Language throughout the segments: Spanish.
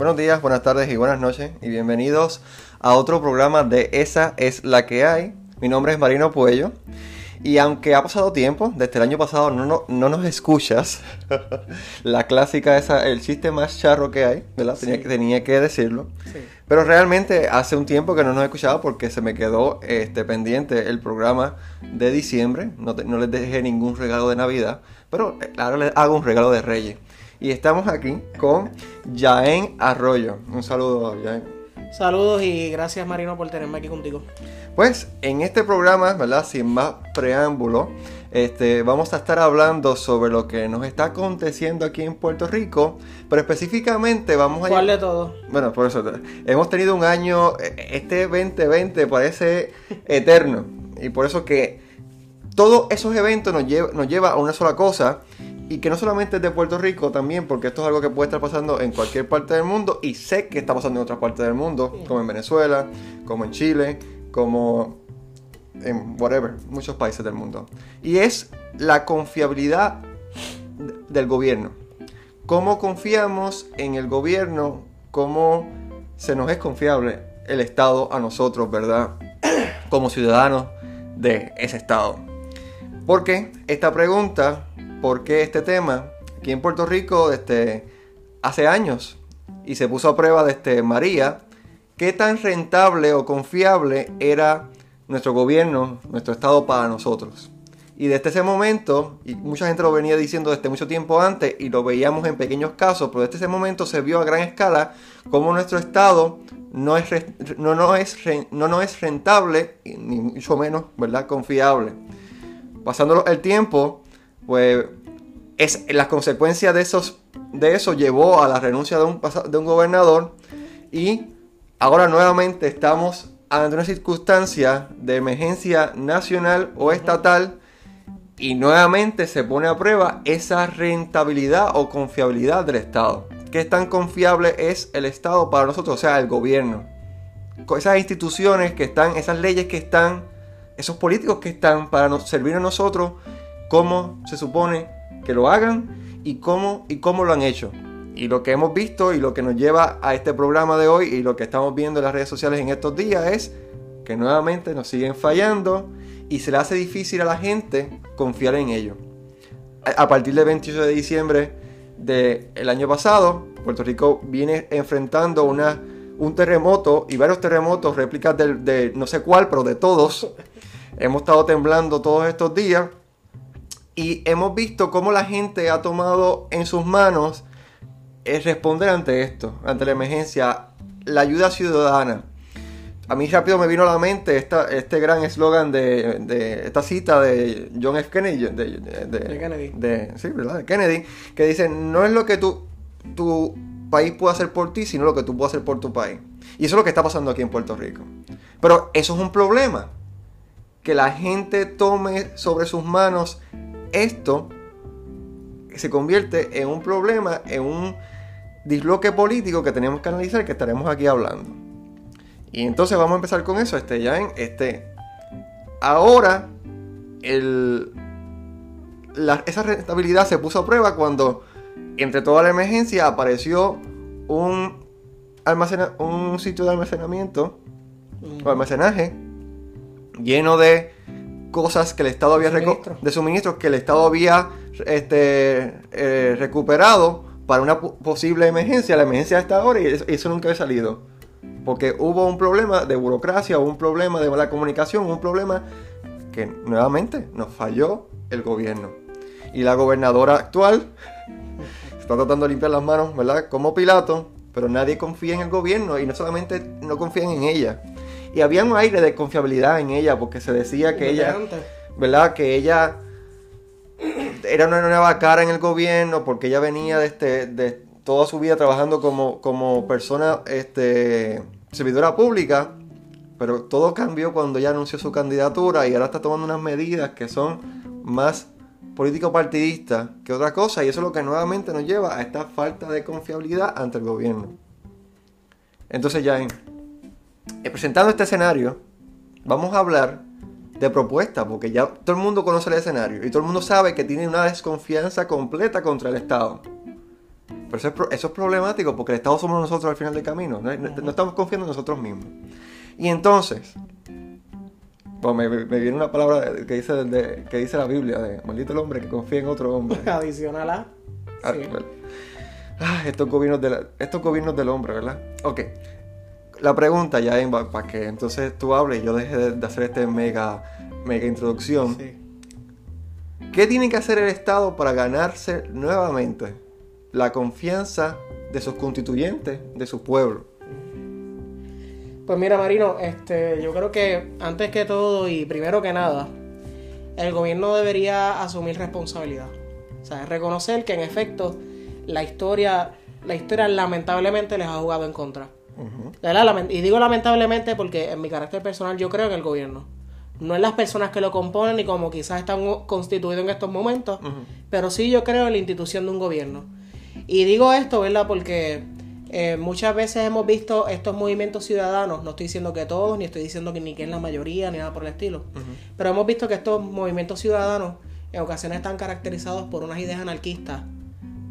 Buenos días, buenas tardes y buenas noches y bienvenidos a otro programa de Esa es la que hay. Mi nombre es Marino Puello y aunque ha pasado tiempo, desde el año pasado no, no, no nos escuchas, la clásica esa, el chiste más charro que hay, ¿verdad? Tenía, que, tenía que decirlo. Pero realmente hace un tiempo que no nos he escuchado porque se me quedó este, pendiente el programa de diciembre. No, no les dejé ningún regalo de Navidad, pero eh, ahora les hago un regalo de Reyes. Y estamos aquí con Jaén Arroyo. Un saludo, Jaén. Saludos y gracias Marino por tenerme aquí contigo. Pues en este programa, ¿verdad? Sin más preámbulo, este, vamos a estar hablando sobre lo que nos está aconteciendo aquí en Puerto Rico, pero específicamente vamos a... ¿Cuál de todo? Bueno, por eso, hemos tenido un año, este 2020 parece eterno, y por eso que todos esos eventos nos lleva, nos lleva a una sola cosa, y que no solamente es de Puerto Rico también, porque esto es algo que puede estar pasando en cualquier parte del mundo y sé que está pasando en otras partes del mundo, como en Venezuela, como en Chile, como en whatever, muchos países del mundo. Y es la confiabilidad del gobierno. ¿Cómo confiamos en el gobierno? ¿Cómo se nos es confiable el Estado a nosotros, verdad? Como ciudadanos de ese Estado. ¿Por qué esta pregunta? ¿Por qué este tema? Aquí en Puerto Rico, desde hace años, y se puso a prueba desde María, qué tan rentable o confiable era nuestro gobierno, nuestro Estado para nosotros. Y desde ese momento, y mucha gente lo venía diciendo desde mucho tiempo antes, y lo veíamos en pequeños casos, pero desde ese momento se vio a gran escala cómo nuestro Estado no es, no, no es, no, no es rentable, ni mucho menos, ¿verdad?, confiable. Pasando el tiempo, pues es, las consecuencias de, esos, de eso llevó a la renuncia de un, de un gobernador y ahora nuevamente estamos ante una circunstancia de emergencia nacional o estatal y nuevamente se pone a prueba esa rentabilidad o confiabilidad del Estado. ¿Qué tan confiable es el Estado para nosotros? O sea, el gobierno. Esas instituciones que están, esas leyes que están, esos políticos que están para servir a nosotros, cómo se supone que lo hagan y cómo, y cómo lo han hecho. Y lo que hemos visto y lo que nos lleva a este programa de hoy y lo que estamos viendo en las redes sociales en estos días es que nuevamente nos siguen fallando y se le hace difícil a la gente confiar en ellos. A partir del 28 de diciembre del año pasado, Puerto Rico viene enfrentando una, un terremoto y varios terremotos, réplicas de, de no sé cuál, pero de todos. Hemos estado temblando todos estos días y hemos visto cómo la gente ha tomado en sus manos es responder ante esto, ante la emergencia, la ayuda ciudadana. A mí rápido me vino a la mente esta, este gran eslogan de, esta cita de John F. Kennedy, de, Kennedy. sí, ¿verdad? de Kennedy, que dice, no es lo que tu, tu país puede hacer por ti, sino lo que tú puedes hacer por tu país. Y eso es lo que está pasando aquí en Puerto Rico. Pero eso es un problema. Que la gente tome sobre sus manos esto se convierte en un problema, en un disloque político que tenemos que analizar, que estaremos aquí hablando. Y entonces vamos a empezar con eso, este, ya en este. Ahora, el, esa rentabilidad se puso a prueba cuando, entre toda la emergencia, apareció un, almacena, un sitio de almacenamiento o almacenaje lleno de cosas que el Estado había de suministros que el Estado había este, eh, recuperado para una posible emergencia. La emergencia está ahora y eso, nunca ha salido. Porque hubo un problema de burocracia, hubo un problema de mala comunicación, un problema que nuevamente nos falló el gobierno. Y la gobernadora actual está tratando de limpiar las manos, ¿verdad? Como Pilato, pero nadie confía en el gobierno y no solamente no confían en ella. Y había un aire de confiabilidad en ella porque se decía que ella, ¿verdad? Que ella era una nueva cara en el gobierno porque ella venía de, este, de toda su vida trabajando como, como persona este, servidora pública, pero todo cambió cuando ella anunció su candidatura y ahora está tomando unas medidas que son más político-partidistas que otra cosa y eso es lo que nuevamente nos lleva a esta falta de confiabilidad ante el gobierno. Entonces ya, eh, presentando este escenario, vamos a hablar de propuesta, porque ya todo el mundo conoce el escenario y todo el mundo sabe que tiene una desconfianza completa contra el Estado. Pero eso es, pro- eso es problemático porque el Estado somos nosotros al final del camino. No, no- no estamos confiando en nosotros mismos. Y entonces, bueno, me, me- viene una palabra que dice, de- que dice la Biblia, de maldito el hombre que confía en otro hombre. Adicional a. Ah, Sí. Ah, estos, gobiernos de la- estos gobiernos del hombre, ¿verdad? Ok. La pregunta ya para que entonces tú hables y yo deje de, de hacer este mega, mega introducción. Sí. ¿Qué tiene que hacer el Estado para ganarse nuevamente la confianza de sus constituyentes, de su pueblo? Pues mira, Marino, este, yo creo que antes que todo y primero que nada, el gobierno debería asumir responsabilidad. O sea, reconocer que en efecto la historia, la historia lamentablemente les ha jugado en contra. Y digo lamentablemente porque en mi carácter personal yo creo en el gobierno. No en las personas que lo componen ni como quizás están constituidos en estos momentos, pero sí yo creo en la institución de un gobierno. Y digo esto, ¿verdad? Porque eh, muchas veces hemos visto estos movimientos ciudadanos, no estoy diciendo que todos, ni estoy diciendo que ni que es la mayoría, ni nada por el estilo, pero hemos visto que estos movimientos ciudadanos en ocasiones están caracterizados por unas ideas anarquistas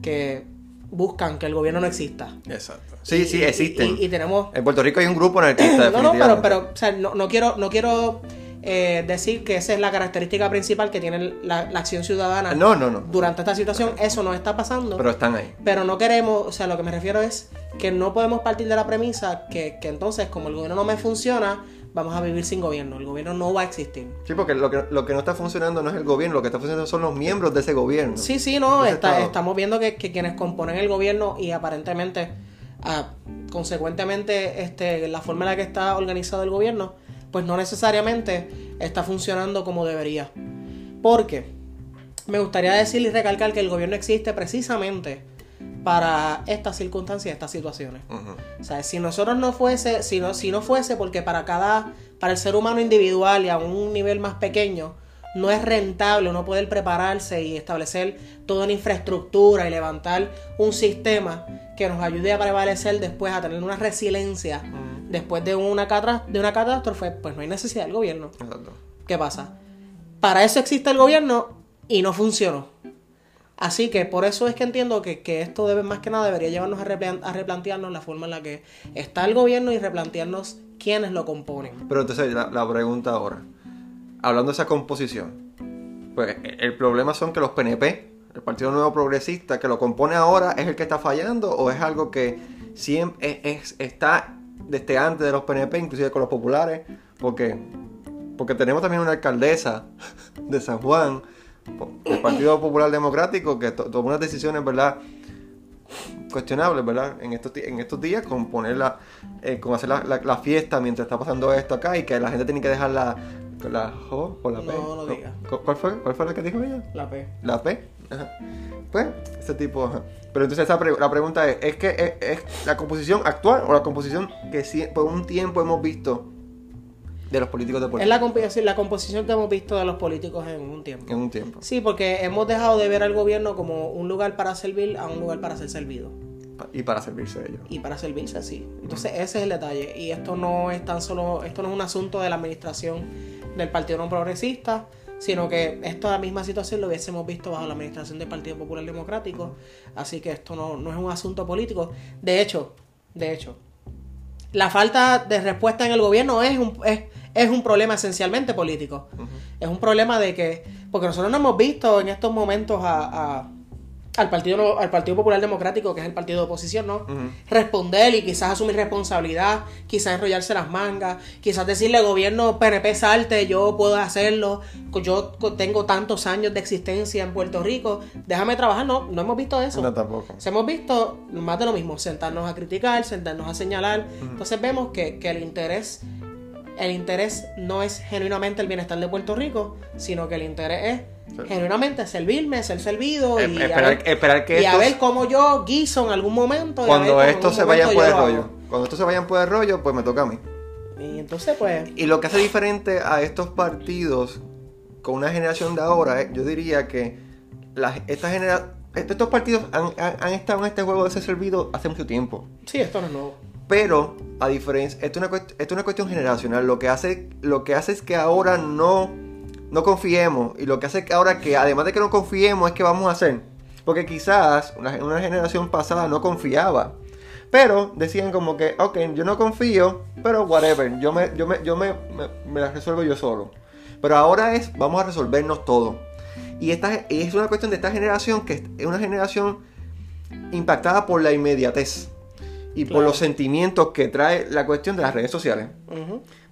que buscan que el gobierno no exista. Exacto. Sí, Y- sí, existen. Y, y tenemos En Puerto Rico hay un grupo anarquista. no, no, pero, pero o sea, no, no quiero, no quiero eh, decir que esa es la característica principal que tiene la, la acción ciudadana No, no, no. durante esta situación. Eso no está pasando. Pero están ahí. Pero no queremos, o sea, lo que me refiero es que no podemos partir de la premisa que, que entonces, como el gobierno no me funciona, vamos a vivir sin gobierno. El gobierno no va a existir. Sí, porque lo que, lo que no está funcionando no es el gobierno, lo que está funcionando son los miembros de ese gobierno. Sí, sí, no, está- estamos viendo que, que quienes componen el gobierno y aparentemente, ah, consecuentemente, este, la forma en la que está organizado el gobierno, pues no necesariamente está funcionando como debería. Porque me gustaría decir y recalcar que el gobierno existe precisamente para estas circunstancias, estas situaciones. O sea, si nosotros no fuese, si no, si no fuese porque para cada, para el ser humano individual y a un nivel más pequeño, no es rentable uno poder prepararse y establecer toda una infraestructura y levantar un sistema que nos ayude a prevalecer después, a tener una resiliencia después de una, de una catástrofe, pues no hay necesidad del gobierno. Exacto. ¿Qué pasa? Para eso existe el gobierno y no funcionó. Así que por eso es que entiendo que, que esto debe más que nada debería llevarnos a, replan- a replantearnos la forma en la que está el gobierno y replantearnos quiénes lo componen. Pero entonces la, la pregunta ahora, hablando de esa composición, pues el el problema son que los PNP, el Partido Nuevo Progresista, que lo compone ahora, ¿es el que está fallando o es algo que siempre es, es- está desde antes de los PNP, inclusive con los populares? Porque, porque tenemos también una alcaldesa de San Juan, del Partido Popular Democrático, que to- tomó unas decisiones, ¿verdad? cuestionables, ¿verdad? En estos, en estos días con ponerla, eh, con hacer la, la- la fiesta mientras está pasando esto acá y que la gente tiene que dejar la, la J o la P. No, no diga. ¿Cu- ¿Cuál fue? ¿Cuál fue la que dijo ella? La P. La P. Ajá. Pues, ese tipo, ajá. Pero entonces esa pre- la pregunta es, ¿es que es, es la composición actual o la composición que sí, por un tiempo hemos visto de los políticos de Puerto Es la, composición- la composición que hemos visto de los políticos en un tiempo. En un tiempo. Sí, porque hemos dejado de ver al gobierno como un lugar para servir a un lugar para ser servido. Y para servirse de ellos. y para servirse así. Entonces ese es el detalle. Y esto no es tan solo, esto no es un asunto de la administración del Partido No Progresista, sino que esta misma situación lo hubiésemos visto bajo la administración del Partido Popular Democrático. Así que esto no, no es un asunto político. De hecho, de hecho, la falta de respuesta en el gobierno es un, es, es un problema esencialmente político. Es un problema de que, porque nosotros no hemos visto en estos momentos a, a- al, partido, al Partido Popular Democrático, que es el partido de oposición, ¿no? Responder y quizás asumir responsabilidad, quizás enrollarse las mangas, quizás decirle gobierno PNP salte, yo puedo hacerlo, yo tengo tantos años de existencia en Puerto Rico, déjame trabajar, no, no hemos visto eso. No, tampoco. Se hemos visto más de lo mismo, sentarnos a criticar, sentarnos a señalar. Entonces vemos que, que el interés, el interés no es genuinamente el bienestar de Puerto Rico, sino que el interés es Sí. genuinamente servirme, ser servido Eh, y, a esperar, ver, esperar que y a ver cómo yo guiso en algún momento. a cuando ver un se vayan por el rollo. Cuando estos se vayan por el rollo, pues me toca a mí. Y entonces pues... Y lo que hace diferente a estos partidos con una generación de ahora, eh, yo diría que las, esta genera, estos partidos han, han- han estado en este juego de ser servido hace mucho tiempo. Sí, esto no es nuevo. Pero, a diferencia, esto es una, cuestión generacional. Lo que, hace, lo que hace es que ahora no, no confiemos. Y lo que hace que ahora que, además de que no confiemos, es que vamos a hacer. Porque quizás una, generación pasada no confiaba. Pero decían como que, ok, yo no confío, pero whatever, yo me, yo me, yo me, me, la resuelvo yo solo. Pero ahora es, vamos a resolvernos todo. Y esta es una cuestión de esta generación que es una generación impactada por la inmediatez y por los sentimientos que trae la cuestión de las redes sociales.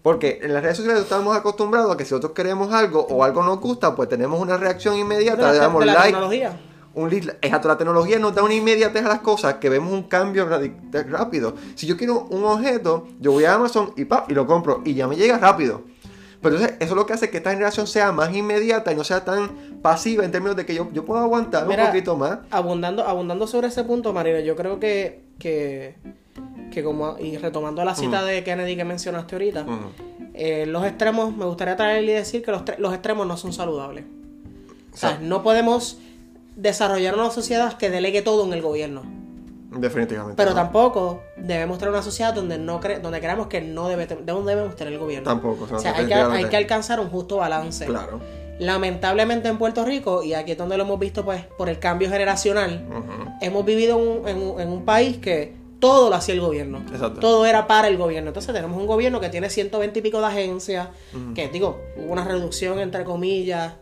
Porque en las redes sociales estamos acostumbrados a que si nosotros queremos algo o algo nos gusta, pues tenemos una reacción inmediata, le damos de la like, tecnología. un. Exacto, la tecnología nos da una inmediatez a las cosas que vemos un cambio rápido. Si yo quiero un objeto, yo voy a Amazon y ¡pap! y lo compro y ya me llega rápido. Pero entonces eso es lo que hace que esta generación sea más inmediata y no sea tan pasiva en términos de que yo, yo puedo aguantar Mira, un poquito más. Abundando, abundando sobre ese punto, Marina, yo creo que, que, que como, y retomando la cita de Kennedy que mencionaste ahorita, eh, los extremos, me gustaría traerle y decir que los, los extremos no son saludables. O sea, no podemos desarrollar una sociedad que delegue todo en el gobierno. Definitivamente. Pero no. tampoco debemos tener una sociedad donde no cre- donde creamos que no debe no debemos tener el gobierno. Tampoco, o sea, O sea, hay que, hay que alcanzar un justo balance. Claro. Lamentablemente en Puerto Rico, y aquí es donde lo hemos visto pues por el cambio generacional, hemos vivido un- en, un, en un país que todo lo hacía el gobierno. Exacto. Todo era para el gobierno. Entonces tenemos un gobierno que tiene 120 y pico de agencias, que digo, hubo una reducción entre comillas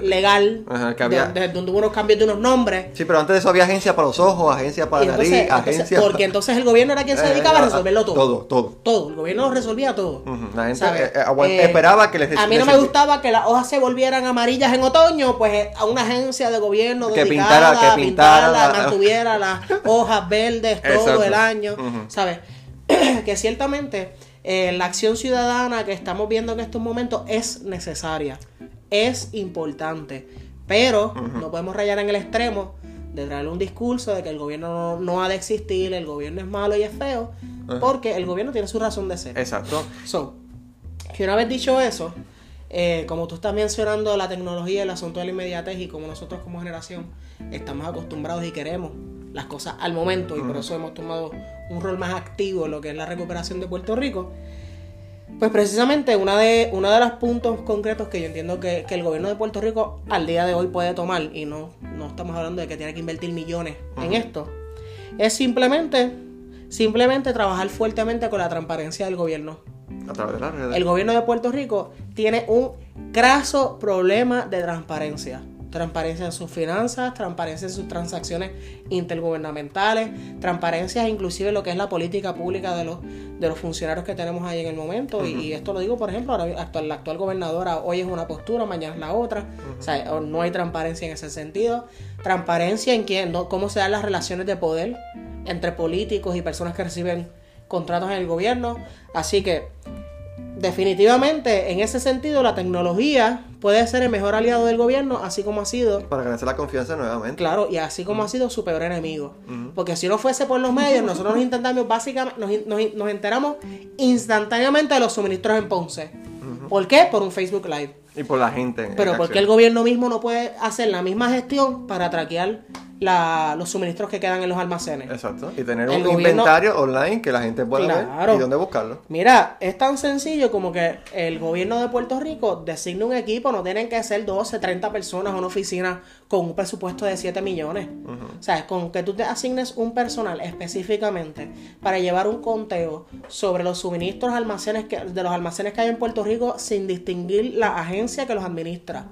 legal, Ajá, que había- de- de- donde hubo unos cambios de unos nombres. Sí, pero antes de eso había agencia para los ojos, agencia para la nariz, agencia porque entonces el gobierno era quien se Eh, dedicaba a eh, resolverlo todo. Todo, todo. Todo, el gobierno lo resolvía todo. La gente eh, eh, Eh, esperaba que les A mí no me gustaba que las hojas se volvieran amarillas en otoño, pues eh, a una agencia de gobierno Que dedicada pintara- que pintara pintarla, la- mantuviera las hojas verdes todo Exacto. el año. ¿sabes? que ciertamente eh, la acción ciudadana que estamos viendo en estos momentos es necesaria, es importante, pero no podemos rayar en el extremo de traerle un discurso de que el gobierno no, no ha de existir, el gobierno es malo y es feo, porque el gobierno tiene su razón de ser. Exacto. So, que una vez dicho eso, eh, como tú estás mencionando la tecnología, el asunto de la inmediatez y como nosotros como generación estamos acostumbrados y queremos las cosas al momento y por eso hemos tomado un rol más activo en lo que es la recuperación de Puerto Rico, pues precisamente una de, uno de los puntos concretos que yo entiendo que, que el gobierno de Puerto Rico al día de hoy puede tomar, y no, no estamos hablando de que tiene que invertir millones en esto, es simplemente, simplemente trabajar fuertemente con la transparencia del gobierno. A través de las redes. El gobierno de Puerto Rico tiene un graso problema de transparencia. Transparencia en sus finanzas, transparencia en sus transacciones intergubernamentales, transparencia inclusive en lo que es la política pública de los, de los funcionarios que tenemos ahí en el momento. y, y esto lo digo, por ejemplo, ahora actual, la actual gobernadora hoy es una postura, mañana es la otra. O sea, no hay transparencia en ese sentido. Transparencia en quién, no- cómo se dan las relaciones de poder entre políticos y personas que reciben contratos en el gobierno. Así que definitivamente en ese sentido la tecnología puede ser el mejor aliado del gobierno, así como ha sido, Para ganarse la confianza nuevamente. claro, y así como ha sido su peor enemigo. Porque si no fuese por los medios, nosotros nos intentamos básicamente, nos, nos- nos enteramos instantáneamente de los suministros en Ponce. ¿Por qué? Por un Facebook Live. Y por la gente. en Pero acción. porque el gobierno mismo no puede hacer la misma gestión para traquear la- los suministros que quedan en los almacenes. Exacto. Y tener El un gobierno- inventario online que la gente pueda Claro. ver y dónde buscarlo. Mira, es tan sencillo como que el gobierno de Puerto Rico designe un equipo, no tienen que ser 12, 30 personas, una oficina con un presupuesto de 7 millones. O sea, con que tú te asignes un personal específicamente para llevar un conteo sobre los suministros almacenes que, de los almacenes que hay en Puerto Rico sin distinguir la agencia que los administra.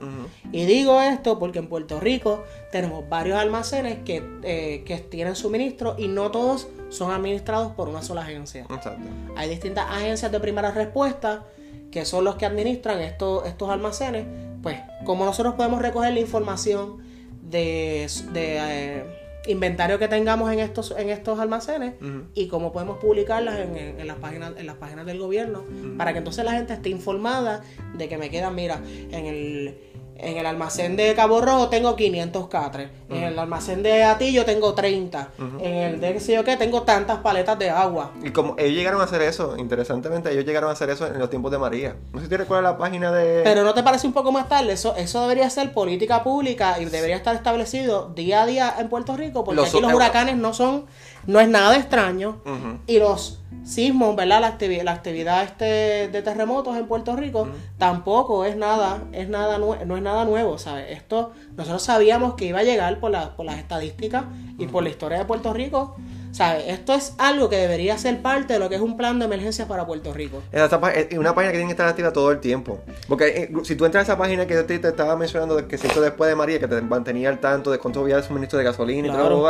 Y digo esto porque en Puerto Rico tenemos varios almacenes que, eh, que tienen suministro y no todos son administrados por una sola agencia. Exacto. Hay distintas agencias de primera respuesta que son los que administran estos, estos almacenes. Pues, como nosotros podemos recoger la información de, de, eh, inventario que tengamos en estos, en estos almacenes y cómo podemos publicarlas en, en- en las páginas, en las páginas del gobierno para que entonces la gente esté informada de que me quedan, mira, en el, en el almacén de Cabo Rojo tengo 500 catres, en el almacén de Atillo tengo 30, en el de qué sé yo qué tengo tantas paletas de agua. Y como ellos llegaron a hacer eso, interesantemente, ellos llegaron a hacer eso en los tiempos de María. No sé si te recuerdas la página de. Pero ¿no te parece un poco más tarde? Eso, eso debería ser política pública y debería estar establecido día a día en Puerto Rico, porque Los- aquí los huracanes no son, no es nada extraño y los sismos, ¿verdad? La, activi- la actividad este de terremotos en Puerto Rico tampoco es nada, es nada no es nada nuevo, ¿sabes? Esto nosotros sabíamos que iba a llegar por, la- por las estadísticas y por la historia de Puerto Rico, ¿sabes? Esto es algo que debería ser parte de lo que es un plan de emergencia para Puerto Rico. Pá- es una página que tiene que estar activa todo el tiempo. Porque eh, si tú entras a esa página que yo te, te estaba mencionando de que se hizo después de María, que te mantenía al tanto de cuánto había el suministro de gasolina y Claro. todo lo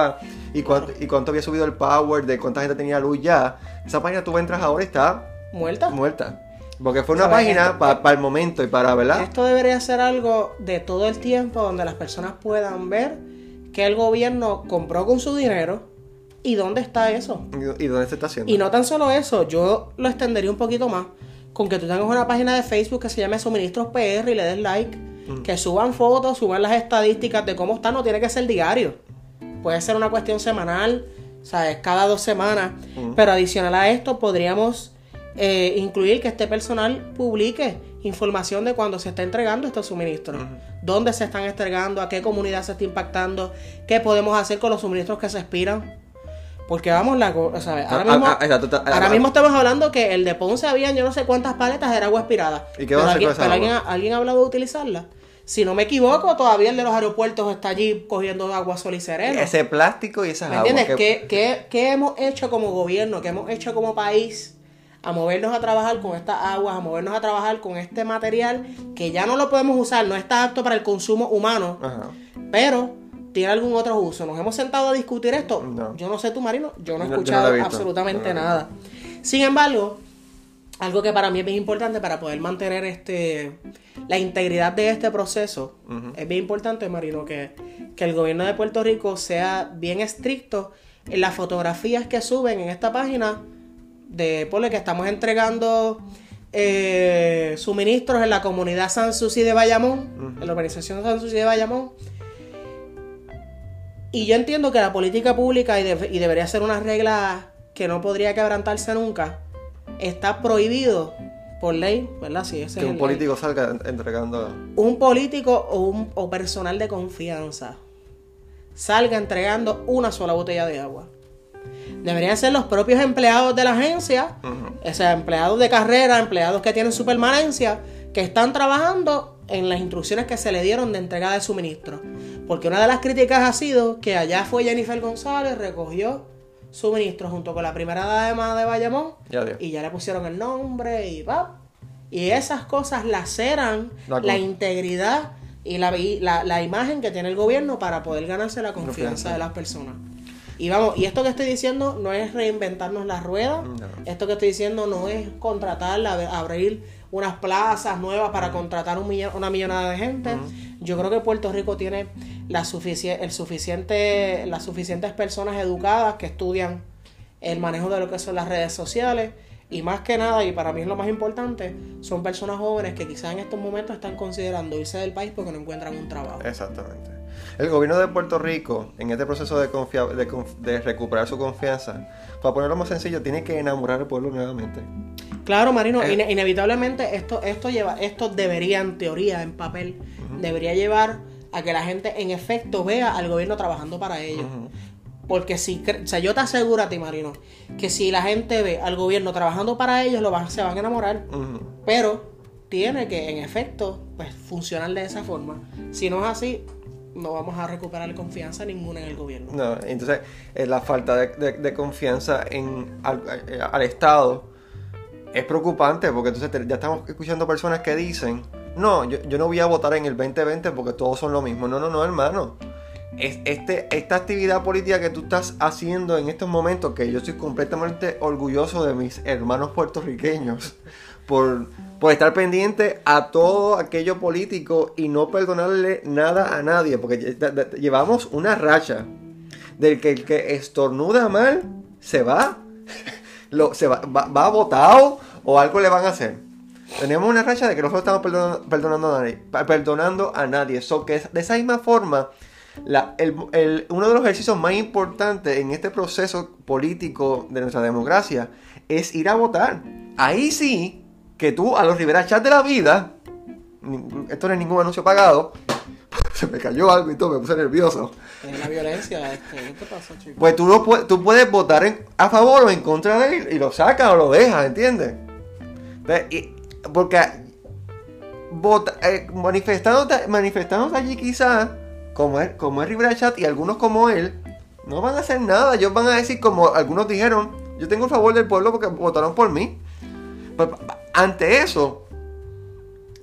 cuánto, y cuánto había subido el power, de cuánta gente tenía luz ya, esa página tú entras ahora y está ¿Muerta? muerta. Porque fue una ¿Sabes? página para el momento y para, ¿verdad? Esto debería ser algo de todo el tiempo donde las personas puedan ver que el gobierno compró con su dinero y dónde está eso. ¿Y, dónde se está haciendo? Y no tan solo eso, yo lo extendería un poquito más con que tú tengas una página de Facebook que se llame Suministros PR y le des like, que suban fotos, suban las estadísticas de cómo está, no tiene que ser diario. Puede ser una cuestión semanal, ¿sabes? Cada dos semanas. Pero adicional a esto, podríamos eh, incluir que este personal publique información de cuando se está entregando estos suministros. Dónde se están entregando, a qué comunidad se está impactando, qué podemos hacer con los suministros que se expiran. Porque vamos, la, o sea, ahora Ah, mismo, ah, ah, ahora ah, mismo estamos hablando que el de Ponce había yo no sé cuántas paletas de agua expirada. ¿Y qué van a hacer con esa pero agua? alguien, alguien ha hablado de utilizarla. Si no me equivoco, todavía el de los aeropuertos está allí cogiendo agua sol y sereno. Ese plástico y esas ¿Me aguas. entiendes? que- ¿Qué, qué, qué hemos hecho como gobierno? ¿Qué hemos hecho como país? A movernos a trabajar con estas aguas, a movernos a trabajar con este material que ya no lo podemos usar, no está apto para el consumo humano, Ajá. pero tiene algún otro uso. ¿Nos hemos sentado a discutir esto? No. Yo no sé tú, Marino, yo no he no- escuchado absolutamente No, nada. Sin embargo, algo que para mí es bien importante para poder mantener este la integridad de este proceso, es bien importante, Marino, que, que el gobierno de Puerto Rico sea bien estricto en las fotografías que suben en esta página de ponle que estamos entregando eh, suministros en la comunidad San Susi de Bayamón, en la organización San Susi de Bayamón. Y yo entiendo que la política pública, y, debe- y debería ser una regla que no podría quebrantarse nunca, está prohibido por ley, ¿verdad? Si ese Que es un político salga entregando. un político o, un, o personal de confianza salga entregando una sola botella de agua. Deberían ser los propios empleados de la agencia, o sea, empleados de carrera, empleados que tienen su permanencia, que están trabajando en las instrucciones que se le dieron de entrega de suministro. Porque una de las críticas ha sido que allá fue Jennifer González, recogió suministro junto con la primera dama de Bayamón Ya, y ya le pusieron el nombre y va. Y esas cosas laceran La la, integridad y la, la, la imagen que tiene el gobierno para poder ganarse la confianza de las personas. Y vamos, y esto que estoy diciendo no es reinventarnos la rueda, No. esto que estoy diciendo no es contratar, ab- abrir unas plazas nuevas para contratar un millón- una millonada de gente. Yo creo que Puerto Rico tiene la sufici- el suficiente, las suficientes personas educadas que estudian el manejo de lo que son las redes sociales. Y más que nada, y para mí es lo más importante, son personas jóvenes que quizás en estos momentos están considerando irse del país porque no encuentran un trabajo. Exactamente. El gobierno de Puerto Rico, en este proceso de recuperar su confianza, para ponerlo más sencillo, tiene que enamorar al pueblo nuevamente. Claro, Marino, Eh. ine- inevitablemente esto, esto lleva, esto debería, en teoría, en papel, debería llevar a que la gente en efecto vea al gobierno trabajando para ellos. Porque si, o sea, yo te aseguro a ti, Marino, que si la gente ve al gobierno trabajando para ellos, lo van, se van a enamorar. Pero tiene que, en efecto, pues funcionar de esa forma. Si no es así, no vamos a recuperar confianza ninguna en el gobierno. No, entonces eh, la falta de, de- de confianza en, al, eh, al Estado es preocupante porque entonces ya estamos escuchando personas que dicen, no, yo, yo no voy a votar en el 2020 porque todos son lo mismo. No, no, no, hermano. Es, este, esta actividad política que tú estás haciendo en estos momentos, que yo estoy completamente orgulloso de mis hermanos puertorriqueños por, por estar pendiente a todo aquello político y no perdonarle nada a nadie, porque llevamos una racha del que el que estornuda mal se va, lo, se va, va, va botado o algo le van a hacer. Tenemos una racha de que nosotros estamos perdonando, perdonando a nadie, perdonando a nadie. So que de esa misma forma, la- el- el- uno de los ejercicios más importantes en este proceso político de nuestra democracia es ir a votar. Ahí sí que tú a los Rivera Chat de la vida, esto no es ningún anuncio pagado, se me cayó algo y todo, me puse nervioso. Es la violencia, este, ¿qué pasa, chico? Pues tú, lo puedes, tú puedes votar en- a favor o en contra de él y lo sacas o lo dejas, ¿entiendes? Entonces, y- porque vota, eh, manifestándote, manifestándote allí quizás, como es, como es Rivera Chat y algunos como él, no van a hacer nada. Ellos van a decir, como algunos dijeron, yo tengo el favor del pueblo porque votaron por mí. Pues, ante eso,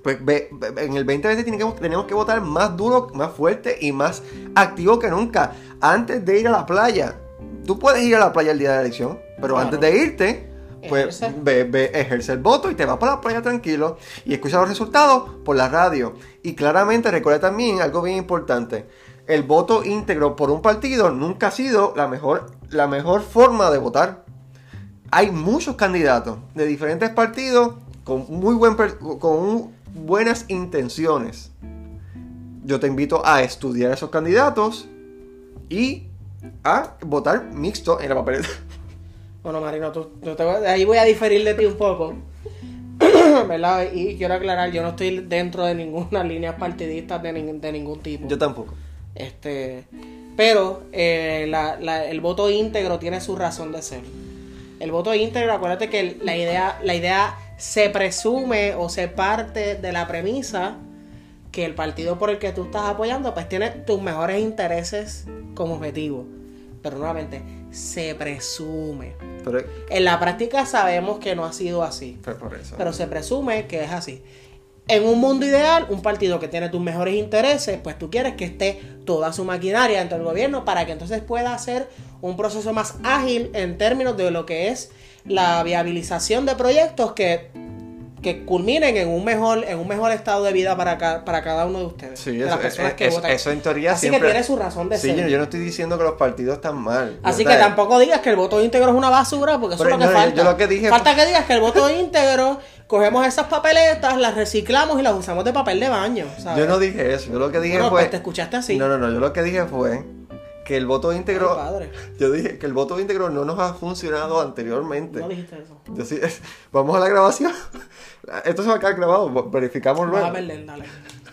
pues ve- ve- en el 2020 tiene que- tenemos que votar más duro, más fuerte y más activo que nunca. Antes de ir a la playa, tú puedes ir a la playa el día de la elección, pero Claro. antes de irte, pues Ejerce. ve, ve, ejerce el voto y te vas para la playa tranquilo y escucha los resultados por la radio. Y claramente recuerda también algo bien importante. El voto íntegro por un partido nunca ha sido la mejor, la mejor forma de votar hay muchos candidatos de diferentes partidos con muy buen con un- buenas intenciones. Yo te invito a estudiar esos candidatos y a votar mixto en la papeleta. Bueno, Marino, tú, yo te voy- ahí voy a diferir de ti un poco. ¿Verdad? Y quiero aclarar, yo no estoy dentro de ninguna línea partidista de, nin- de ningún tipo. Yo tampoco. Este, pero eh, la- la- el voto íntegro tiene su razón de ser. El voto íntegro, acuérdate que la idea, la idea se presume o se parte de la premisa que el partido por el que tú estás apoyando pues tiene tus mejores intereses como objetivo. Pero nuevamente, se presume. Pero, En la práctica sabemos que no ha sido así pero por eso. pero se presume que es así. En un mundo ideal, un partido que tiene tus mejores intereses, pues tú quieres que esté toda su maquinaria dentro del gobierno para que entonces pueda hacer un proceso más ágil en términos de lo que es la viabilización de proyectos que, que culminen en un mejor en un mejor estado de vida para, ca- para cada uno de ustedes. Sí, de eso, las personas es- que es- votan. eso en teoría Así siempre... que tiene su razón de Sí, ser. yo, yo no estoy diciendo que los partidos están mal. Así ¿verdad? que tampoco digas que el voto íntegro es una basura, porque eso Pero es lo que yo- falta. yo lo que dije falta que digas que el voto íntegro, cogemos esas papeletas, las reciclamos y las usamos de papel de baño. ¿sabes? Yo no dije eso. Yo lo que dije Bueno, fue... pues te escuchaste así. No, no, no. Yo lo que dije fue que el voto íntegro... Ay, padre. Yo dije que el voto íntegro no nos ha funcionado anteriormente. No dijiste eso. Yo sí- vamos a la grabación. Esto se va a quedar grabado, verificamos luego. a perder, dale.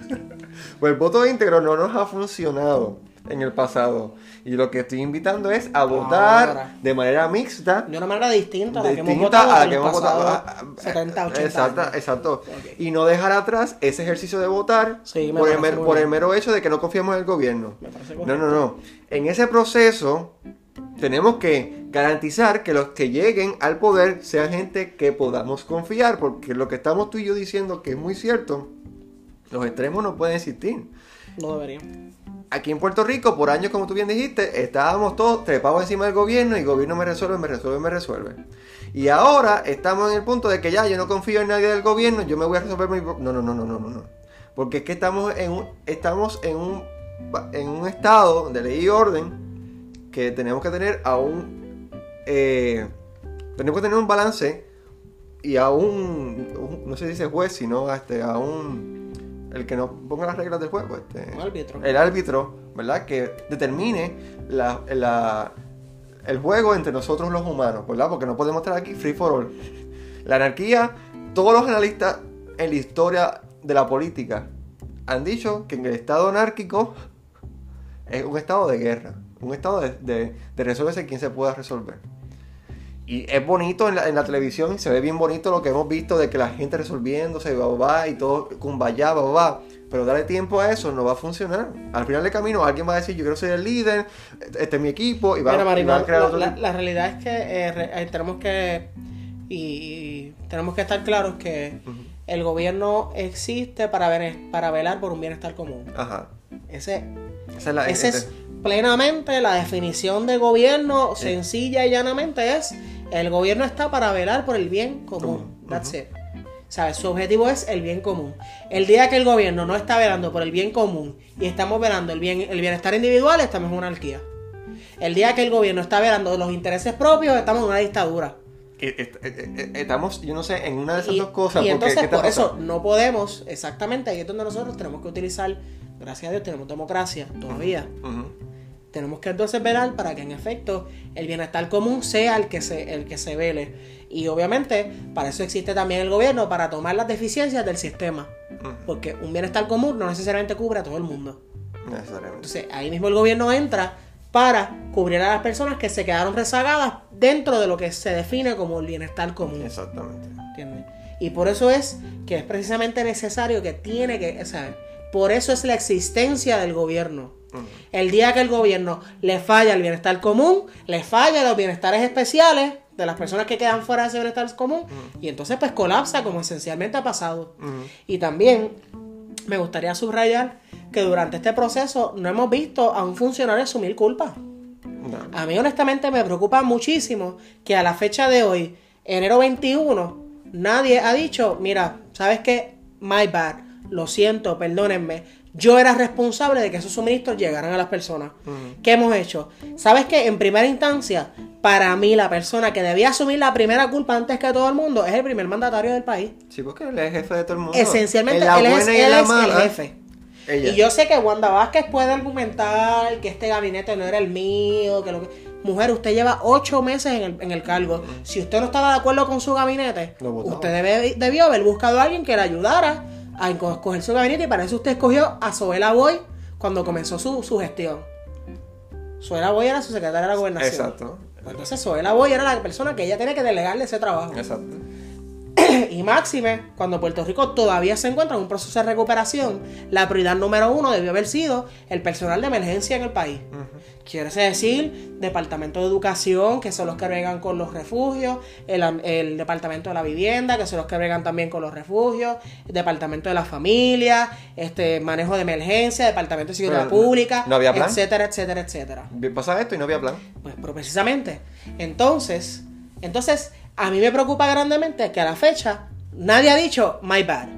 Pues el voto íntegro no nos ha funcionado en el pasado. Y lo que estoy invitando es a votar Ahora. de manera mixta. De una manera distinta a la que hemos votado a la que hemos votado. pasados ah, ah, 70, 80 Exacto, años. exacto. Y no dejar atrás ese ejercicio de votar Sí, por, el, por el mero hecho de que no confiamos en el gobierno. Me No, no, no. En ese proceso tenemos que garantizar que los que lleguen al poder sean gente que podamos confiar, porque lo que estamos tú y yo diciendo que es muy cierto, los extremos no pueden existir. No debería. Aquí en Puerto Rico, por años, como tú bien dijiste, estábamos todos trepados encima del gobierno y el gobierno me resuelve, me resuelve, me resuelve. Y ahora estamos en el punto de que ya yo no confío en nadie del gobierno, yo me voy a resolver mi... no, no, no, no, no, no. Porque es que estamos en un, estamos en un, en un estado de ley y orden que tenemos que tener a un... eh, tenemos que tener un balance y a un, un- no se dice juez, sino a, este, a un... El que nos ponga las reglas del juego. Este, Un árbitro. el árbitro, ¿verdad? Que determine la, la- el juego entre nosotros los humanos, ¿verdad? Porque no podemos estar aquí free for all. La anarquía, todos los analistas en la historia de la política han dicho que en el estado anárquico es un estado de guerra, un estado de, de, de resolverse quien se pueda resolver. Y es bonito en la, en la televisión, se ve bien bonito lo que hemos visto de que la gente resolviéndose, va, va, y todo kumbaya, va, va. Pero darle tiempo a eso no va a funcionar. Al final del camino alguien va a decir, yo quiero ser el líder, este es mi equipo, y va, Mira, y Marino, va a crear la, otro la- la realidad es que eh, re- eh, tenemos que y, y tenemos que estar claros que el gobierno existe para, bene- para velar por un bienestar común. Ajá. Ese, Esa es la... ese es este- plenamente la definición de gobierno, sencilla y llanamente es el gobierno está para velar por el bien común. That's it. ¿Sabes? Su objetivo es el bien común. El día que el gobierno no está velando por el bien común y estamos velando el, bien, el bienestar individual, estamos en una anarquía. El día que el gobierno está velando los intereses propios, estamos en una dictadura. Estamos, yo no sé, en una de esas Y, dos cosas. y entonces ¿qué te por eso no podemos, exactamente, ahí es donde nosotros tenemos que utilizar, gracias a Dios tenemos democracia todavía. Tenemos que entonces velar para que en efecto el bienestar común sea el que se, el que se vele. Y obviamente para eso existe también el gobierno, para tomar las deficiencias del sistema. Porque un bienestar común no necesariamente cubre a todo el mundo. Necesariamente. Entonces ahí mismo el gobierno entra para cubrir a las personas que se quedaron rezagadas dentro de lo que se define como el bienestar común. Exactamente. ¿Entiendes? Y por eso es que es precisamente necesario que tiene que, ¿sabes? Por eso es la existencia del gobierno. El día que el gobierno le falla el bienestar común, le falla los bienestares especiales de las personas que quedan fuera de ese bienestar común, y entonces pues colapsa como esencialmente ha pasado. Y también me gustaría subrayar que durante este proceso no hemos visto a un funcionario asumir culpa. No. A mí honestamente me preocupa muchísimo que a la fecha de hoy, enero 21, nadie ha dicho, mira, ¿sabes qué? My bad, lo siento, perdónenme. Yo era responsable de que esos suministros llegaran a las personas. ¿Qué hemos hecho? ¿Sabes qué? En primera instancia, para mí la persona que debía asumir la primera culpa antes que todo el mundo es el primer mandatario del país. Sí, porque él es jefe de todo el mundo. Esencialmente, él es, él el jefe. ella. Y yo sé que Wanda Vázquez puede argumentar que este gabinete no era el mío, que lo que... Mujer, usted lleva ocho meses en el, en el cargo. Si usted no estaba de acuerdo con su gabinete, usted debe- debió haber buscado a alguien que le ayudara a escoger su gabinete y para eso usted escogió a Zoela Boy cuando comenzó su, su gestión. Zoela Boy era su secretaria de la gobernación. Exacto. Pues Entonces Zoela Boy era la persona que ella tenía que delegarle ese trabajo. Exacto. Y máxime, cuando Puerto Rico todavía se encuentra en un proceso de recuperación, la prioridad número uno debió haber sido el personal de emergencia en el país. Quiere decir, Departamento de Educación, que son los que bregan con los refugios, el, am- el Departamento de la Vivienda, que son los que bregan también con los refugios, el Departamento de la Familia, este manejo de emergencia, Departamento de Seguridad Pero, Pública, ¿no había plan? etcétera, etcétera, etcétera. Pasa esto y no había plan. Pues, pero precisamente. Entonces, entonces, a mí me preocupa grandemente que a la fecha nadie ha dicho my bad.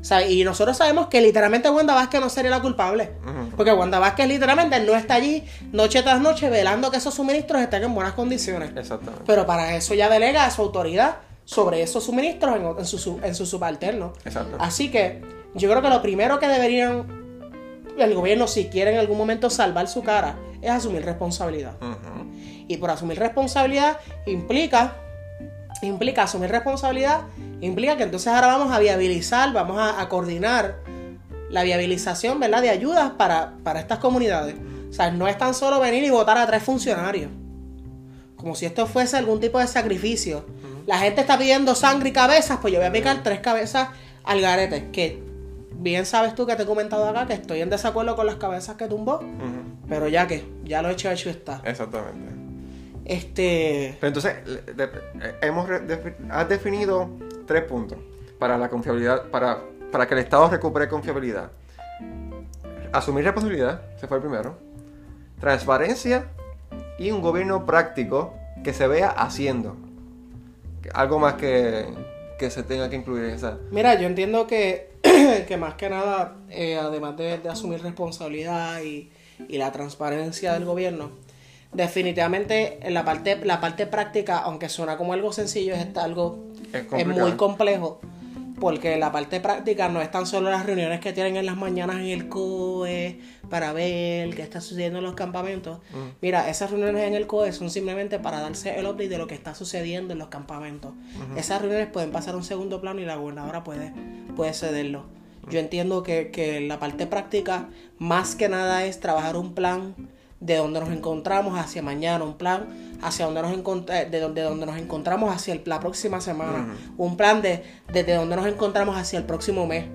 Sea, y nosotros sabemos que literalmente Wanda Vázquez no sería la culpable. Porque Wanda Vázquez literalmente no está allí noche tras noche velando que esos suministros estén en buenas condiciones. Exactamente. Pero para eso ya delega su autoridad sobre esos suministros en, en su, su- en su subalterno. Exacto. Así que yo creo que lo primero que deberían el gobierno, si quiere en algún momento salvar su cara, es asumir responsabilidad. Y por asumir responsabilidad implica, implica asumir responsabilidad, implica que entonces ahora vamos a viabilizar, vamos a, a coordinar la viabilización, ¿verdad? De ayudas para, para estas comunidades. O sea, no es tan solo venir y votar a tres funcionarios. Como si esto fuese algún tipo de sacrificio. La gente está pidiendo sangre y cabezas, pues yo voy a picar tres cabezas al garete. Que bien sabes tú que te he comentado acá que estoy en desacuerdo con las cabezas que tumbó. Pero ya que, ya lo he hecho, hecho está. Exactamente. Este. Pero entonces, de- hemos re- defi- has definido tres puntos para la confiabilidad, para, para que el Estado recupere confiabilidad. Asumir responsabilidad, se fue el primero. Transparencia y un gobierno práctico que se vea haciendo. Algo más que, que se tenga que incluir en esa. Mira, yo entiendo que, que más que nada, eh, además de, de asumir responsabilidad y, y la transparencia del gobierno, definitivamente en la parte, la parte práctica, aunque suena como algo sencillo, es algo Es muy complejo. Porque la parte práctica no es tan solo las reuniones que tienen en las mañanas en el COE para ver qué está sucediendo en los campamentos. Mira, esas reuniones en el COE son simplemente para darse el update de lo que está sucediendo en los campamentos. Esas reuniones pueden pasar a un segundo plano y la gobernadora puede, puede cederlo. Yo entiendo que, que la parte práctica más que nada es trabajar un plan de donde nos encontramos hacia mañana, un plan hacia donde nos eh, de donde, donde nos encontramos hacia el- la próxima semana, un plan de desde donde nos encontramos hacia el próximo mes.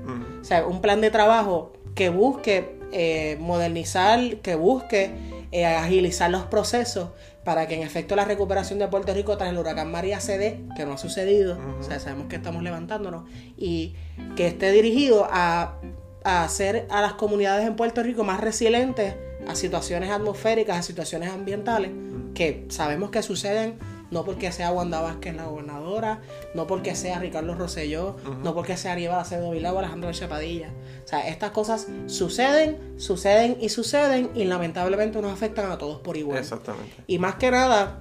O sea, un plan de trabajo que busque eh, modernizar, que busque eh, agilizar los procesos para que en efecto la recuperación de Puerto Rico tras el huracán María se dé, que no ha sucedido, o sea, sabemos que estamos levantándonos, y que esté dirigido a, a hacer a las comunidades en Puerto Rico más resilientes a situaciones atmosféricas, a situaciones ambientales, que sabemos que suceden no porque sea Wanda Vázquez la gobernadora, no porque sea Ricardo Rosselló, no porque sea Aníbal Acevedo Vilá o Alejandro Chapadilla. O sea, estas cosas suceden, suceden y suceden y lamentablemente nos afectan a todos por igual. Exactamente. Y más que nada,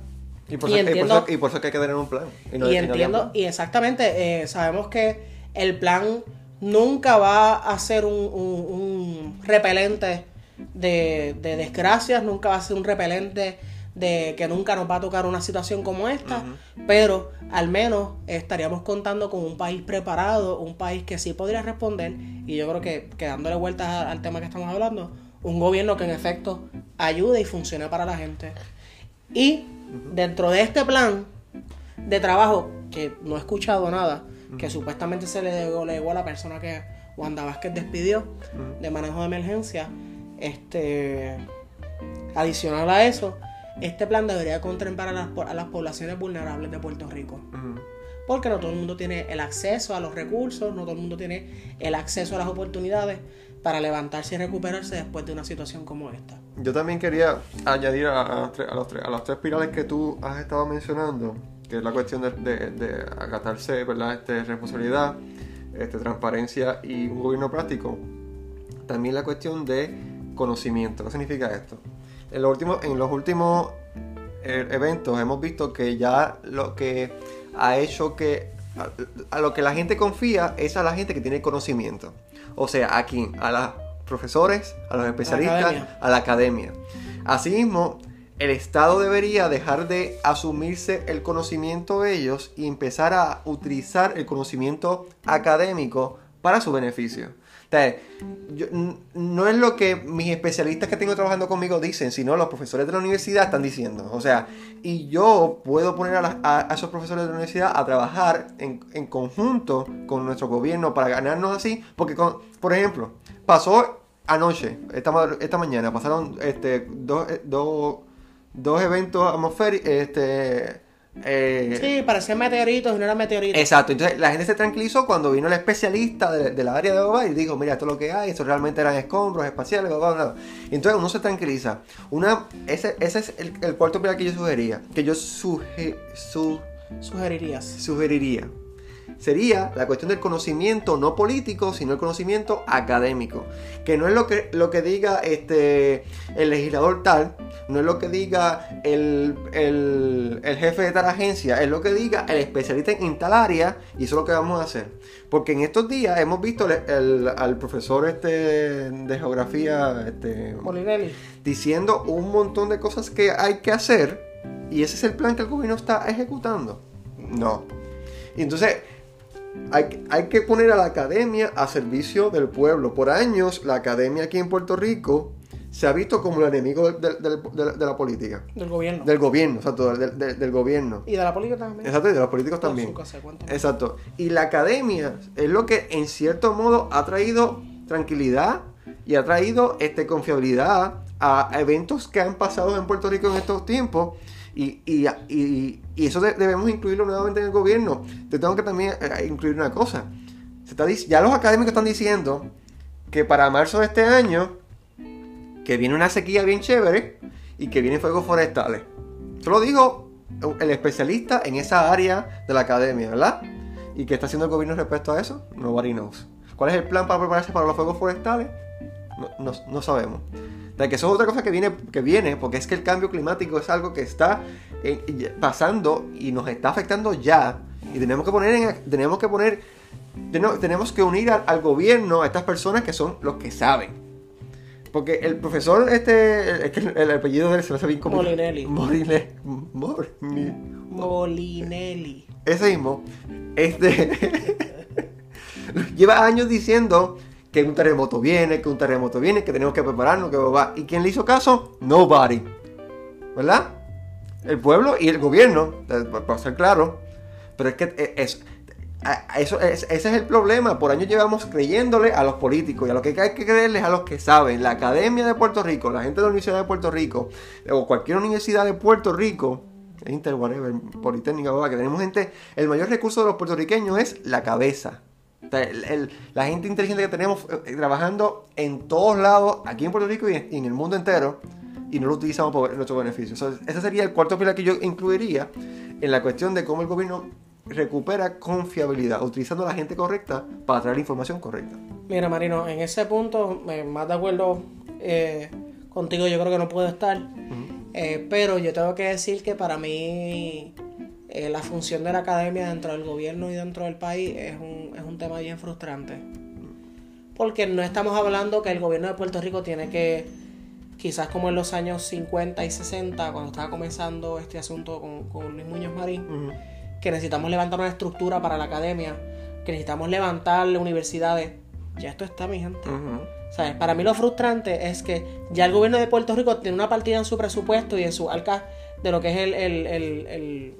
Y por, Y eso, y por entiendo- eso- y por eso que hay que tener un plan. Y, no- entiendo, plan. y exactamente, eh, sabemos que el plan nunca va a ser un, un- un repelente de, de desgracias, nunca va a ser un repelente de que nunca nos va a tocar una situación como esta, pero al menos estaríamos contando con un país preparado, un país que sí podría responder, y yo creo que, que dándole vueltas al tema que estamos hablando, un gobierno que en efecto ayude y funcione para la gente. Y dentro de este plan de trabajo, que no he escuchado nada, que supuestamente se le delegó a la persona que Wanda Vázquez despidió de manejo de emergencia, este, adicional a eso, este plan debería contemplar a las, a las poblaciones vulnerables de Puerto Rico. Porque no todo el mundo tiene el acceso a los recursos, no todo el mundo tiene el acceso a las oportunidades para levantarse y recuperarse después de una situación como esta. Yo también quería añadir a, a, los, tres, a los tres pilares que tú has estado mencionando, que es la cuestión de, de, de acatarse, ¿verdad? Este, responsabilidad, este, transparencia y un gobierno práctico. También la cuestión de conocimiento. ¿Qué significa esto? En los últimos, en los últimos eh, eventos hemos visto que ya lo que ha hecho que a, a, lo que la gente confía es a la gente que tiene conocimiento. O sea, aquí, a los profesores, a los especialistas, la, a la academia. Asimismo, el Estado debería dejar de asumirse el conocimiento de ellos y empezar a utilizar el conocimiento académico para su beneficio. Entonces, yo, no es lo que mis especialistas que tengo trabajando conmigo dicen, sino los profesores de la universidad están diciendo. O sea, y yo puedo poner a, esos profesores de la universidad a trabajar en, en, conjunto con nuestro gobierno para ganarnos así. Porque, por ejemplo, pasó anoche, esta, esta mañana, pasaron este, dos, dos, dos eventos atmosféricos. Este, eh, sí, parecían meteoritos y no eran meteoritos. Exacto, entonces la gente se tranquilizó cuando vino el especialista de, de la área de Boba y dijo, mira, esto es lo que hay, esto realmente eran escombros espaciales, bla, bla, bla. Entonces uno se tranquiliza. Una, ese, ese es el, el cuarto pilar que yo sugería, que yo suge, su, sugerirías. Sugeriría. Sería la cuestión del conocimiento no político, sino el conocimiento académico. Que no es lo que, lo que diga este, el legislador tal, no es lo que diga el, el, el, jefe de tal agencia, es lo que diga el especialista en tal área y eso es lo que vamos a hacer. Porque en estos días hemos visto el, al profesor este de geografía este, Molinelli. diciendo un montón de cosas que hay que hacer y ese es el plan que el gobierno está ejecutando. No. Y entonces hay, hay, que poner a la academia a servicio del pueblo. Por años, la academia aquí en Puerto Rico se ha visto como el enemigo de, de, de, de la política. Del gobierno. Del gobierno, exacto, del gobierno. Y de la política también. Exacto, y de los políticos también. Exacto. Y la academia es lo que en cierto modo ha traído tranquilidad y ha traído este, confiabilidad a eventos que han pasado en Puerto Rico en estos tiempos. Y, y, y, eso debemos incluirlo nuevamente en el gobierno. Te tengo que también eh, incluir una cosa. Se está, ya los académicos están diciendo que para marzo de este año, que viene una sequía bien chévere y que vienen fuegos forestales. Eso lo dijo el especialista en esa área de la academia, ¿verdad? ¿Y qué está haciendo el gobierno respecto a eso? Nobody knows. ¿Cuál es el plan para prepararse para los fuegos forestales? No sabemos. De que eso es otra cosa que viene, que viene, porque es que el cambio climático es algo que está eh, pasando y nos está afectando ya. Y tenemos que poner, en, tenemos que poner, tenemos que unir al, al, gobierno a estas personas que son los que saben. Porque el profesor, este, es que el, el, apellido de él se lo hace bien como... Molinelli. Molinelli. Molinelli. Ese mismo. Este... lleva años diciendo que un terremoto viene, que un terremoto viene, que tenemos que prepararnos, que va. ¿Y quién le hizo caso? Nobody. ¿Verdad? El pueblo y el gobierno, para ser claro. Pero es que es, eso, es, ese es el problema. Por años llevamos creyéndole a los políticos y a lo que hay que creerles a los que saben. La Academia de Puerto Rico, la gente de la Universidad de Puerto Rico, o cualquier universidad de Puerto Rico, Inter, whatever, Politécnica, que tenemos gente, el mayor recurso de los puertorriqueños es la cabeza. El, el, la gente inteligente que tenemos eh, trabajando en todos lados, aquí en Puerto Rico y en, y en, el mundo entero, y no lo utilizamos por nuestro beneficio. So, ese sería el cuarto pilar que yo incluiría en la cuestión de cómo el gobierno recupera confiabilidad, utilizando a la gente correcta para traer información correcta. Mira, Marino, en ese punto, eh, más de acuerdo eh, contigo, yo creo que no puedo estar, uh -huh. pero yo tengo que decir que para mí eh, la función de la academia dentro del gobierno y dentro del país es un, es un tema bien frustrante. Porque no estamos hablando que el gobierno de Puerto Rico tiene que, quizás como en los años 50 y 60, cuando estaba comenzando este asunto con, con Luis Muñoz Marín, uh -huh. que necesitamos levantar una estructura para la academia, que necesitamos levantar universidades Ya esto está, mi gente. ¿Sabes? Para mí lo frustrante es que ya el gobierno de Puerto Rico tiene una partida en su presupuesto y en su arca de lo que es el, el, el- el-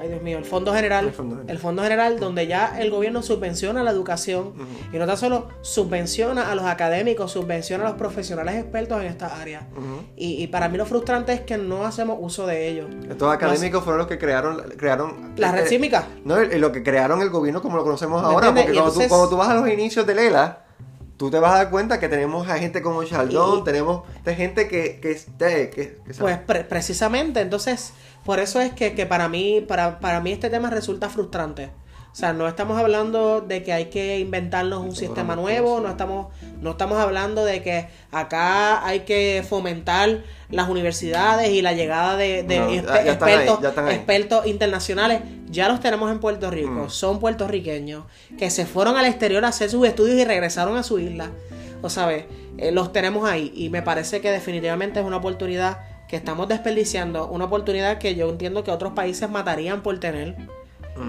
ay Dios mío, el Fondo General, El Fondo General. el Fondo General donde ya el gobierno subvenciona la educación y no tan solo subvenciona a los académicos, subvenciona a los profesionales expertos en esta área. Y, y para mí lo frustrante es que no hacemos uso de ellos. Estos académicos fueron los que crearon, crearon La red eh, sísmica. No, y lo que crearon el gobierno como lo conocemos ¿Me ahora, entiendes? porque cuando, entonces- tú, cuando tú vas a los inicios de Lela, tú te vas a dar cuenta que tenemos a gente como Chaldón, tenemos de gente que, que, esté- que, que Pues pre- precisamente, entonces, por eso es que, que para mí, para, para mí este tema resulta frustrante. O sea, no estamos hablando de que hay que inventarnos un sistema nuevo, no estamos, no estamos hablando de que acá hay que fomentar las universidades y la llegada de, No, expertos, ahí. expertos internacionales. Ya los tenemos en Puerto Rico, Mm. son puertorriqueños que se fueron al exterior a hacer sus estudios y regresaron a su isla. O sabes, Eh, los tenemos ahí y me parece que definitivamente es una oportunidad que estamos desperdiciando, una oportunidad que yo entiendo que otros países matarían por tener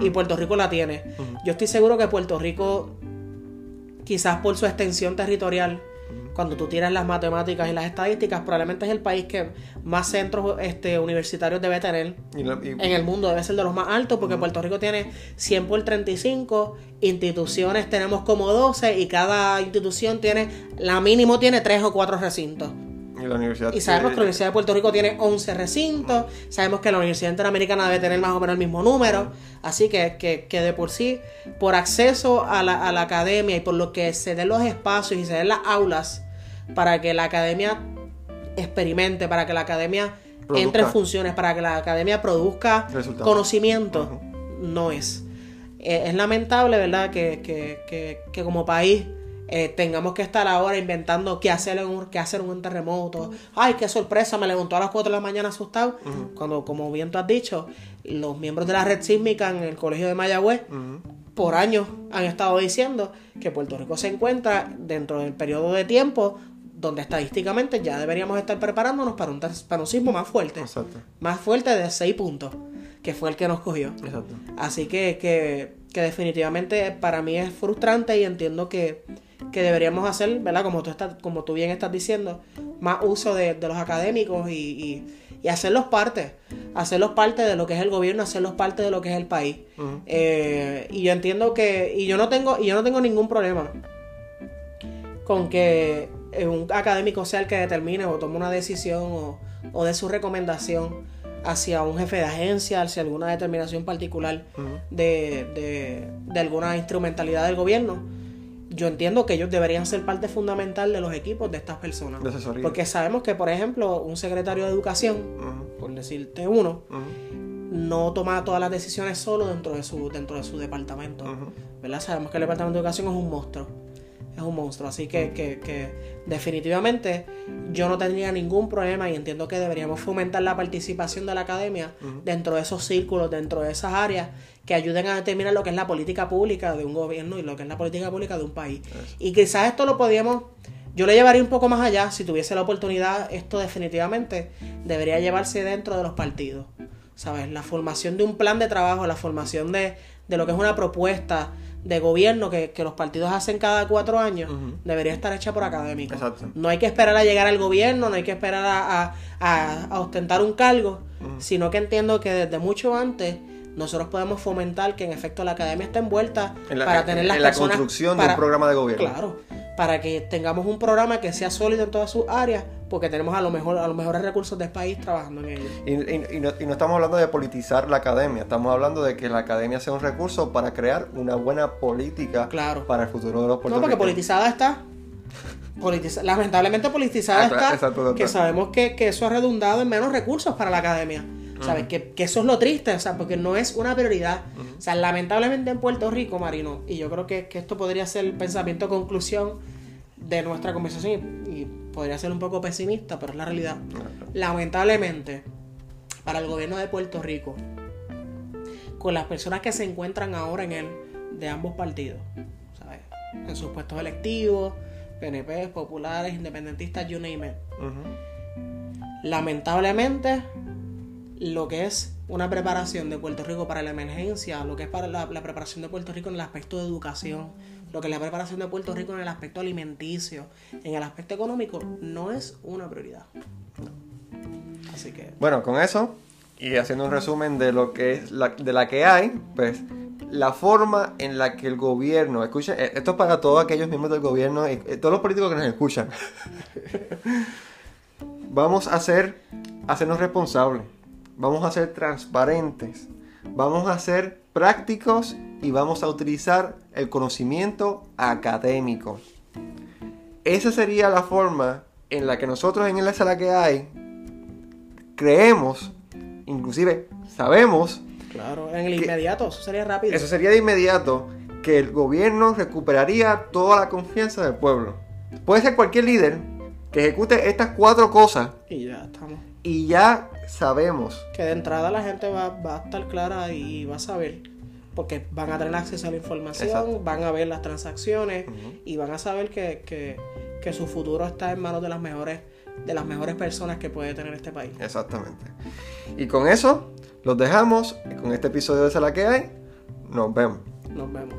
y Puerto Rico la tiene. Yo estoy seguro que Puerto Rico, quizás por su extensión territorial, cuando tú tiras las matemáticas y las estadísticas, probablemente es el país que más centros este, universitarios debe tener y la- y- en el mundo. Debe ser de los más altos porque Puerto Rico tiene 100 por 35, instituciones tenemos como 12 y cada institución tiene, la mínimo tiene 3 o 4 recintos. Y la universidad. Y sabemos que la Universidad de Puerto Rico tiene 11 recintos, sabemos que la Universidad Interamericana debe tener más o menos el mismo número, así que, que, que de por sí, por acceso a la, a la academia y por lo que se den los espacios y se den las aulas para que la academia experimente, para que la academia Produzca. entre en funciones, para que la academia produzca conocimiento, no es. Eh, es lamentable, ¿verdad?, que, que, que, que como país eh, tengamos que estar ahora inventando qué hacer en un, qué hacer en un terremoto. Ay, qué sorpresa, me levantó a las 4 de la mañana asustado. Cuando, como bien tú has dicho, los miembros de la red sísmica en el colegio de Mayagüez por años han estado diciendo que Puerto Rico se encuentra dentro del periodo de tiempo donde estadísticamente ya deberíamos estar preparándonos para un, para un sismo más fuerte. Exacto. Más fuerte de 6 puntos, que fue el que nos cogió. Exacto. Así que, que, que definitivamente para mí es frustrante y entiendo que, que deberíamos hacer, ¿verdad? Como tú, estás, como tú bien estás diciendo, más uso de, de los académicos y, y, y hacerlos parte, hacerlos parte de lo que es el gobierno, hacerlos parte de lo que es el país. Eh, y yo entiendo que, y yo no tengo, y yo no tengo ningún problema con que un académico sea el que determine o tome una decisión o, o dé su recomendación hacia un jefe de agencia, hacia alguna determinación particular de, de, de alguna instrumentalidad del gobierno. Yo entiendo que ellos deberían ser parte fundamental de los equipos de estas personas. De asesoría. Porque sabemos que, por ejemplo, un secretario de educación, por decirte uno, no toma todas las decisiones solo dentro de su, dentro de su departamento. ¿verdad? Sabemos que el departamento de educación es un monstruo. Es un monstruo. Así que, que, que definitivamente yo no tendría ningún problema y entiendo que deberíamos fomentar la participación de la academia dentro de esos círculos, dentro de esas áreas que ayuden a determinar lo que es la política pública de un gobierno y lo que es la política pública de un país. Y quizás esto lo podríamos, yo lo llevaría un poco más allá, si tuviese la oportunidad, esto definitivamente debería llevarse dentro de los partidos. ¿Sabes? La formación de un plan de trabajo, la formación de, de lo que es una propuesta de gobierno que, que los partidos hacen cada cuatro años, debería estar hecha por académicos. Exacto. No hay que esperar a llegar al gobierno, no hay que esperar a, a- ostentar un cargo, sino que entiendo que desde mucho antes nosotros podemos fomentar que en efecto la academia esté envuelta En la, para tener las en la construcción de para- un programa de gobierno. Claro, para que tengamos un programa que sea sólido en todas sus áreas, porque tenemos a lo mejor a los mejores recursos del país trabajando en ello. Y, y- y no, y no estamos hablando de politizar la academia, estamos hablando de que la academia sea un recurso para crear una buena política Claro. para el futuro de los No, porque puertorriqueños. politizada está. Politiza- lamentablemente politizada Ah, está. exacto, exacto. Que sabemos que, que eso ha redundado en menos recursos para la academia. ¿Sabes? Que, que eso es lo triste, o sea, porque no es una prioridad. O sea, lamentablemente en Puerto Rico, Marino, y yo creo que, que esto podría ser el pensamiento conclusión de nuestra conversación, y, y podría ser un poco pesimista, pero es la realidad. Lamentablemente, para el gobierno de Puerto Rico, con las personas que se encuentran ahora en él, de ambos partidos, ¿sabes? En sus puestos electivos, PNP, populares, independentistas, you name it. Lamentablemente, lo que es una preparación de Puerto Rico para la emergencia, lo que es para la, preparación de Puerto Rico en el aspecto de educación, lo que es la preparación de Puerto Rico en el aspecto alimenticio, en el aspecto económico, no es una prioridad. Así que, Bueno, con eso, y haciendo un resumen de lo que es la, de la que hay, pues la forma en la que el gobierno, escuchen, eh, esto es para todos aquellos miembros del gobierno eh, todos los políticos que nos escuchan. vamos a a hacernos responsables, vamos a ser transparentes, vamos a ser prácticos y vamos a utilizar el conocimiento académico. Esa sería la forma en la que nosotros en el sala que hay creemos, inclusive sabemos, claro, en el inmediato, eso sería rápido. eso sería de inmediato, que el gobierno recuperaría toda la confianza del pueblo. Puede ser cualquier líder que ejecute estas cuatro cosas Y ya estamos. y ya sabemos. Que de entrada la gente va, va a estar clara y va a saber. Porque van a tener acceso a la información, Exacto. van a ver las transacciones y van a saber que, que, que su futuro está en manos de las mejores de las mejores personas que puede tener este país. Exactamente. Y con eso los dejamos con este episodio de Sala que hay. Nos vemos. Nos vemos.